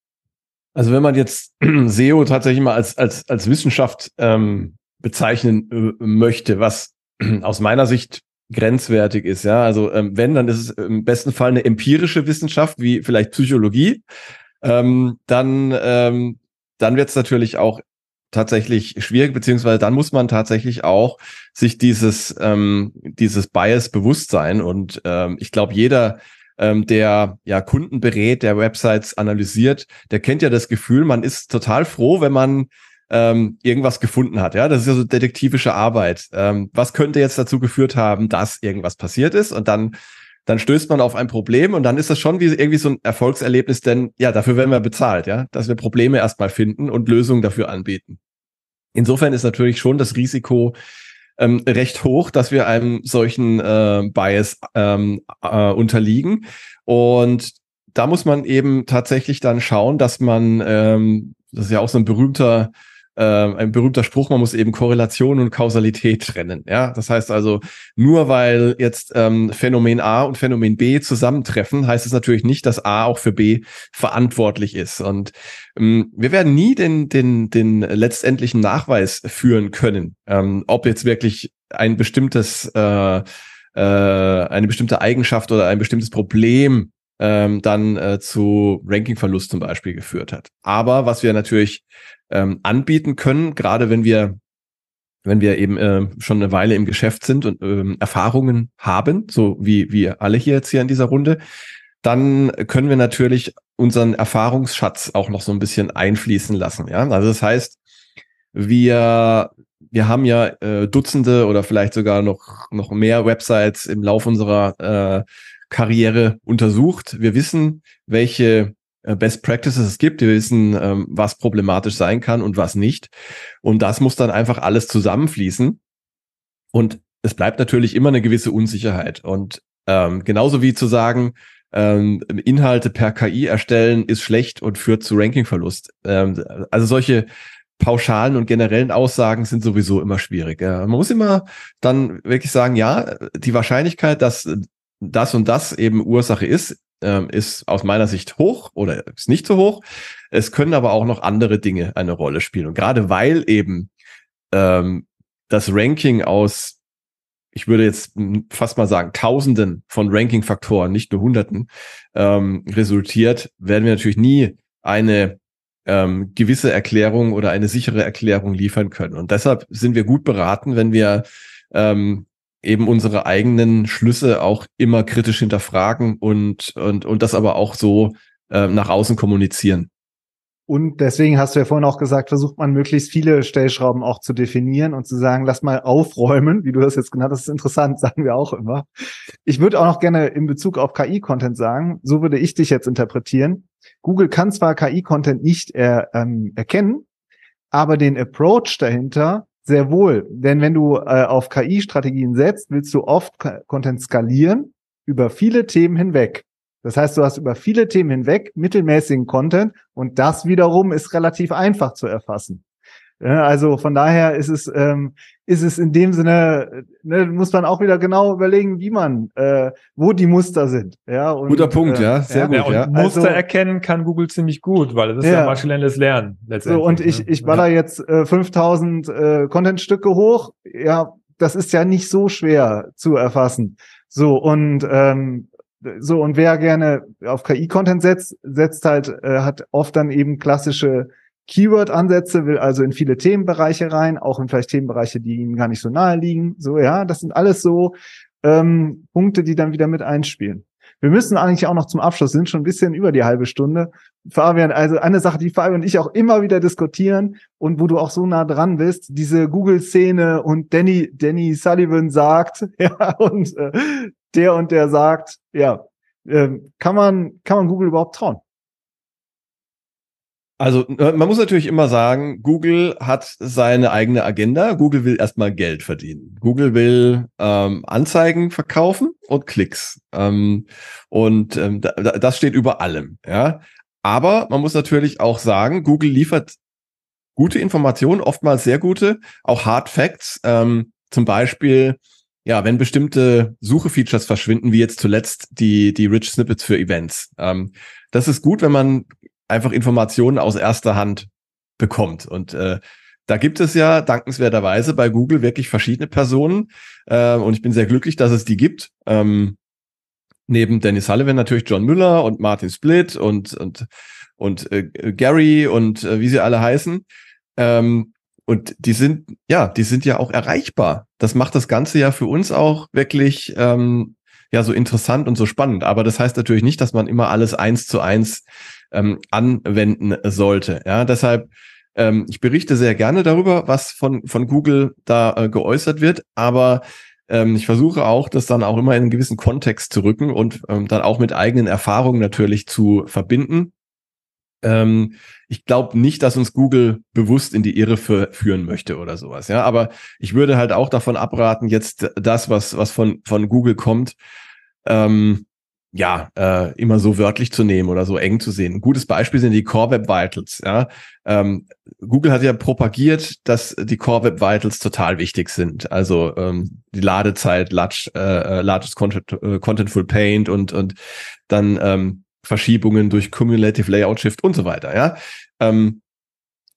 Also wenn man jetzt SEO tatsächlich mal als als als Wissenschaft ähm, bezeichnen äh, möchte, was aus meiner Sicht grenzwertig ist. Ja, also ähm, wenn, dann ist es im besten Fall eine empirische Wissenschaft wie vielleicht Psychologie. Ähm, dann ähm, dann wird es natürlich auch tatsächlich schwierig, beziehungsweise dann muss man tatsächlich auch sich dieses ähm, dieses Bias bewusst sein. Und ähm, ich glaube, jeder ähm, der ja Kunden berät, der Websites analysiert, der kennt ja das Gefühl, man ist total froh, wenn man ähm, irgendwas gefunden hat. Ja, das ist ja so detektivische Arbeit. Ähm, was könnte jetzt dazu geführt haben, dass irgendwas passiert ist? Und dann dann stößt man auf ein Problem und dann ist das schon wie irgendwie so ein Erfolgserlebnis, denn ja, dafür werden wir bezahlt, ja, dass wir Probleme erstmal finden und Lösungen dafür anbieten. Insofern ist natürlich schon das Risiko ähm, recht hoch, dass wir einem solchen äh, Bias ähm, äh, unterliegen. Und da muss man eben tatsächlich dann schauen, dass man, ähm, das ist ja auch so ein berühmter äh, ein berühmter Spruch, man muss eben Korrelation und Kausalität trennen. Ja, das heißt also, nur weil jetzt ähm, Phänomen A und Phänomen B zusammentreffen, heißt es natürlich nicht, dass A auch für B verantwortlich ist. Und ähm, wir werden nie den, den, den letztendlichen Nachweis führen können, ähm, ob jetzt wirklich ein bestimmtes äh, äh, eine bestimmte Eigenschaft oder ein bestimmtes Problem ähm, dann äh, zu Rankingverlust zum Beispiel geführt hat. Aber was wir natürlich ähm, anbieten können, gerade wenn wir wenn wir eben äh, schon eine Weile im Geschäft sind und ähm, Erfahrungen haben, so wie wir alle hier jetzt hier in dieser Runde, dann können wir natürlich unseren Erfahrungsschatz auch noch so ein bisschen einfließen lassen. Ja, also das heißt, wir wir haben ja äh, Dutzende oder vielleicht sogar noch noch mehr Websites im Lauf unserer äh, Karriere untersucht. Wir wissen, welche äh, Best Practices es gibt. Wir wissen, ähm, was problematisch sein kann und was nicht. Und das muss dann einfach alles zusammenfließen. Und es bleibt natürlich immer eine gewisse Unsicherheit. Und ähm, genauso wie zu sagen, ähm, Inhalte per KI erstellen ist schlecht und führt zu Rankingverlust. Ähm, also solche pauschalen und generellen Aussagen sind sowieso immer schwierig. Ja. Man muss immer dann wirklich sagen, ja, die Wahrscheinlichkeit, dass das und das eben Ursache ist, ähm, ist aus meiner Sicht hoch oder ist nicht so hoch. Es können aber auch noch andere Dinge eine Rolle spielen. Und gerade weil eben ähm, das Ranking aus, ich würde jetzt fast mal sagen, Tausenden von Ranking-Faktoren, nicht nur Hunderten, ähm, resultiert, werden wir natürlich nie eine ähm, gewisse Erklärungen oder eine sichere Erklärung liefern können. Und deshalb sind wir gut beraten, wenn wir ähm, eben unsere eigenen Schlüsse auch immer kritisch hinterfragen und, und, und das aber auch so äh, nach außen kommunizieren. Und deswegen hast du ja vorhin auch gesagt, versucht man möglichst viele Stellschrauben auch zu definieren und zu sagen, lass mal aufräumen, wie du das jetzt genannt hast, ist interessant, sagen wir auch immer. Ich würde auch noch gerne in Bezug auf KI-Content sagen, so würde ich dich jetzt interpretieren. Google kann zwar KI-Content nicht er, ähm, erkennen, aber den Approach dahinter sehr wohl. Denn wenn du äh, auf KI-Strategien setzt, willst du oft Content skalieren über viele Themen hinweg. Das heißt, du hast über viele Themen hinweg mittelmäßigen Content und das wiederum ist relativ einfach zu erfassen. Ja, also von daher ist es ähm, ist es in dem Sinne ne, muss man auch wieder genau überlegen, wie man äh, wo die Muster sind. Ja, und, Guter Punkt, äh, ja, sehr ja, gut. Ja. Muster also, erkennen kann Google ziemlich gut, weil das ist ja, ja maschinelles Lernen letztendlich. So und ich ne? ich baller ja. jetzt äh, 5000 äh, Contentstücke hoch. Ja, das ist ja nicht so schwer zu erfassen. So und ähm, so, und wer gerne auf KI-Content setzt, setzt halt, äh, hat oft dann eben klassische Keyword-Ansätze, will also in viele Themenbereiche rein, auch in vielleicht Themenbereiche, die ihm gar nicht so nahe liegen. So, ja, das sind alles so ähm, Punkte, die dann wieder mit einspielen. Wir müssen eigentlich auch noch zum Abschluss, sind schon ein bisschen über die halbe Stunde. Fabian, also eine Sache, die Fabian und ich auch immer wieder diskutieren und wo du auch so nah dran bist, diese Google-Szene und Danny, Danny Sullivan sagt, ja, und äh, der und der sagt, ja, äh, kann man, kann man Google überhaupt trauen? Also äh, man muss natürlich immer sagen, Google hat seine eigene Agenda. Google will erstmal Geld verdienen. Google will ähm, Anzeigen verkaufen und Klicks. Ähm, und ähm, da, das steht über allem. Ja, aber man muss natürlich auch sagen, Google liefert gute Informationen, oftmals sehr gute, auch Hard Facts. Ähm, zum Beispiel ja, wenn bestimmte Suche-Features verschwinden, wie jetzt zuletzt die, die Rich Snippets für Events. Ähm, das ist gut, wenn man einfach Informationen aus erster Hand bekommt. Und äh, da gibt es ja dankenswerterweise bei Google wirklich verschiedene Personen. Äh, und ich bin sehr glücklich, dass es die gibt. Ähm, neben Dennis Sullivan natürlich John Müller und Martin Split und, und, und äh, Gary und äh, wie sie alle heißen. Ähm, und die sind, ja, die sind ja auch erreichbar. Das macht das Ganze ja für uns auch wirklich ähm, ja so interessant und so spannend. Aber das heißt natürlich nicht, dass man immer alles eins zu eins ähm, anwenden sollte. Ja, deshalb ähm, ich berichte sehr gerne darüber, was von von Google da äh, geäußert wird, aber ähm, ich versuche auch, das dann auch immer in einen gewissen Kontext zu rücken und ähm, dann auch mit eigenen Erfahrungen natürlich zu verbinden. Ähm, ich glaube nicht, dass uns Google bewusst in die Irre führen möchte oder sowas. Ja, aber ich würde halt auch davon abraten, jetzt das, was was von von Google kommt, ähm, ja, äh, immer so wörtlich zu nehmen oder so eng zu sehen. Ein gutes Beispiel sind die Core Web Vitals. Ja, ähm, Google hat ja propagiert, dass die Core Web Vitals total wichtig sind. Also ähm, die Ladezeit, large, äh, äh largest content, äh, contentful paint und und dann ähm, Verschiebungen durch Cumulative Layout Shift und so weiter. Ja, ähm,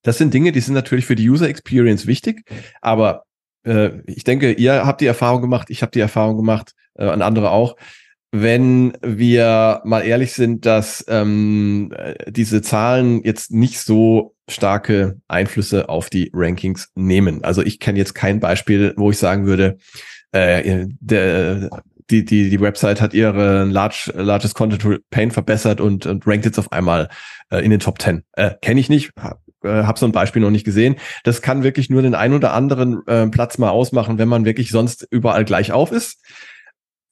das sind Dinge, die sind natürlich für die User Experience wichtig, aber äh, ich denke, ihr habt die Erfahrung gemacht, ich habe die Erfahrung gemacht, äh, an andere auch wenn wir mal ehrlich sind, dass ähm, diese Zahlen jetzt nicht so starke Einflüsse auf die Rankings nehmen. Also ich kenne jetzt kein Beispiel, wo ich sagen würde, äh, der, die, die, die Website hat ihre large, largest content pain verbessert und, und rankt jetzt auf einmal äh, in den Top 10. Äh, kenne ich nicht, äh, hab so ein Beispiel noch nicht gesehen. Das kann wirklich nur den ein oder anderen äh, Platz mal ausmachen, wenn man wirklich sonst überall gleich auf ist.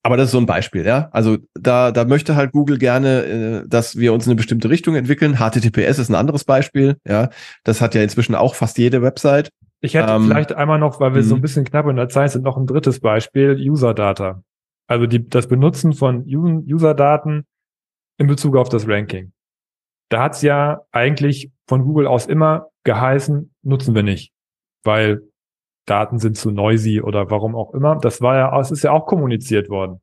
Aber das ist so ein Beispiel, ja. Also da, da möchte halt Google gerne, äh, dass wir uns in eine bestimmte Richtung entwickeln. HTTPS ist ein anderes Beispiel, ja. Das hat ja inzwischen auch fast jede Website. Ich hätte ähm, vielleicht einmal noch, weil wir so ein mhm. bisschen knapp in der Zeit sind, noch ein drittes Beispiel, User Data. Also die, das Benutzen von User-Daten in Bezug auf das Ranking. Da hat's ja eigentlich von Google aus immer geheißen, nutzen wir nicht, weil Daten sind zu noisy oder warum auch immer. Das war ja, es ist ja auch kommuniziert worden.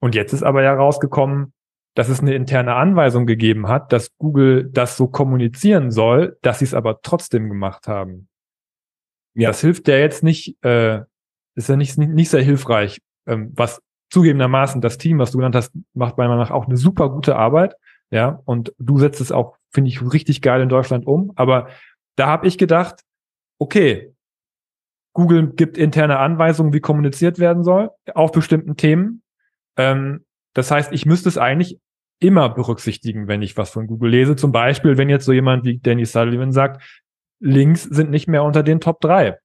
Und jetzt ist aber ja rausgekommen, dass es eine interne Anweisung gegeben hat, dass Google das so kommunizieren soll, dass sie es aber trotzdem gemacht haben. Ja. Das hilft ja jetzt nicht, äh, ist ja nicht, nicht sehr hilfreich, ähm, was zugegebenermaßen das Team, was du genannt hast, macht meiner Meinung nach auch eine super gute Arbeit. Ja, und du setzt es auch finde ich richtig geil in Deutschland um. Aber da habe ich gedacht, okay, Google gibt interne Anweisungen, wie kommuniziert werden soll, auf bestimmten Themen. Ähm, das heißt, ich müsste es eigentlich immer berücksichtigen, wenn ich was von Google lese. Zum Beispiel, wenn jetzt so jemand wie Danny Sullivan sagt, Links sind nicht mehr unter den Top 3.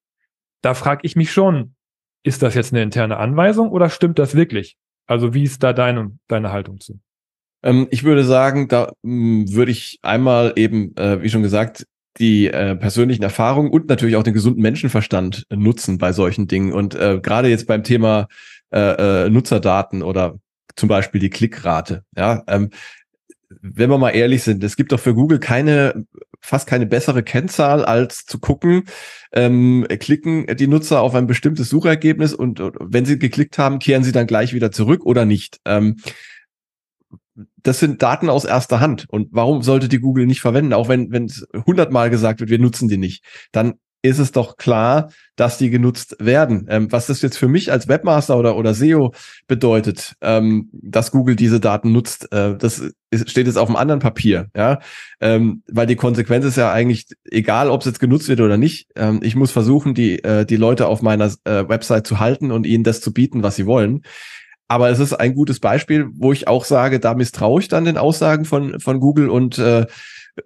Da frage ich mich schon, ist das jetzt eine interne Anweisung oder stimmt das wirklich? Also wie ist da deine, deine Haltung zu? Ähm, ich würde sagen, da hm, würde ich einmal eben, äh, wie schon gesagt, die äh, persönlichen Erfahrungen und natürlich auch den gesunden Menschenverstand nutzen bei solchen Dingen. Und äh, gerade jetzt beim Thema äh, äh, Nutzerdaten oder zum Beispiel die Klickrate. Ja, ähm, wenn wir mal ehrlich sind, es gibt doch für Google keine, fast keine bessere Kennzahl, als zu gucken, ähm, klicken die Nutzer auf ein bestimmtes Suchergebnis und, und wenn sie geklickt haben, kehren sie dann gleich wieder zurück oder nicht. Ähm, das sind Daten aus erster Hand. Und warum sollte die Google nicht verwenden? Auch wenn wenn es hundertmal gesagt wird, wir nutzen die nicht. Dann ist es doch klar, dass die genutzt werden. Ähm, was das jetzt für mich als Webmaster oder, oder SEO bedeutet, ähm, dass Google diese Daten nutzt, äh, das ist, steht jetzt auf einem anderen Papier, ja, ähm, weil die Konsequenz ist ja eigentlich egal, ob es jetzt genutzt wird oder nicht. Ähm, ich muss versuchen, die äh, die Leute auf meiner äh, Website zu halten und ihnen das zu bieten, was sie wollen. Aber es ist ein gutes Beispiel, wo ich auch sage, da misstraue ich dann den Aussagen von von Google und äh,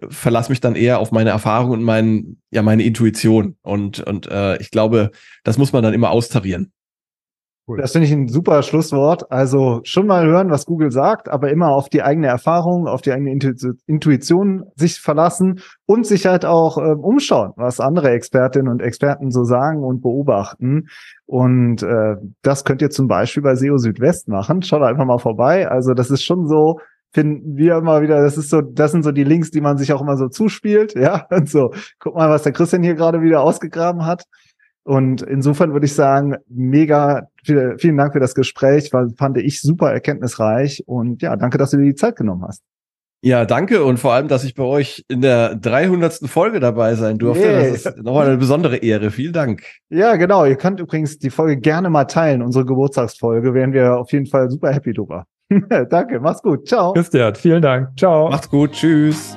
verlasse mich dann eher auf meine Erfahrung und mein, ja, meine Intuition. Und, und äh, ich glaube, das muss man dann immer austarieren. Cool. Das finde ich ein super Schlusswort. Also schon mal hören, was Google sagt, aber immer auf die eigene Erfahrung, auf die eigene Intuition sich verlassen und sich halt auch äh, umschauen, was andere Expertinnen und Experten so sagen und beobachten. Und äh, das könnt ihr zum Beispiel bei SEO Südwest machen. Schaut einfach mal vorbei. Also das ist schon so, finden wir immer wieder, das ist so, das sind so die Links, die man sich auch immer so zuspielt, ja, und so, guck mal, was der Christian hier gerade wieder ausgegraben hat. Und insofern würde ich sagen, mega, viel, vielen Dank für das Gespräch, weil fand ich super erkenntnisreich und ja, danke, dass du dir die Zeit genommen hast. Ja, danke und vor allem, dass ich bei euch in der 300. Folge dabei sein durfte. Yeah. Das ist nochmal eine besondere Ehre. Vielen Dank. Ja, genau. Ihr könnt übrigens die Folge gerne mal teilen, unsere Geburtstagsfolge. Wären wir auf jeden Fall super happy drüber. Danke, mach's gut. Ciao. Christian, vielen Dank. Ciao. Macht's gut. Tschüss.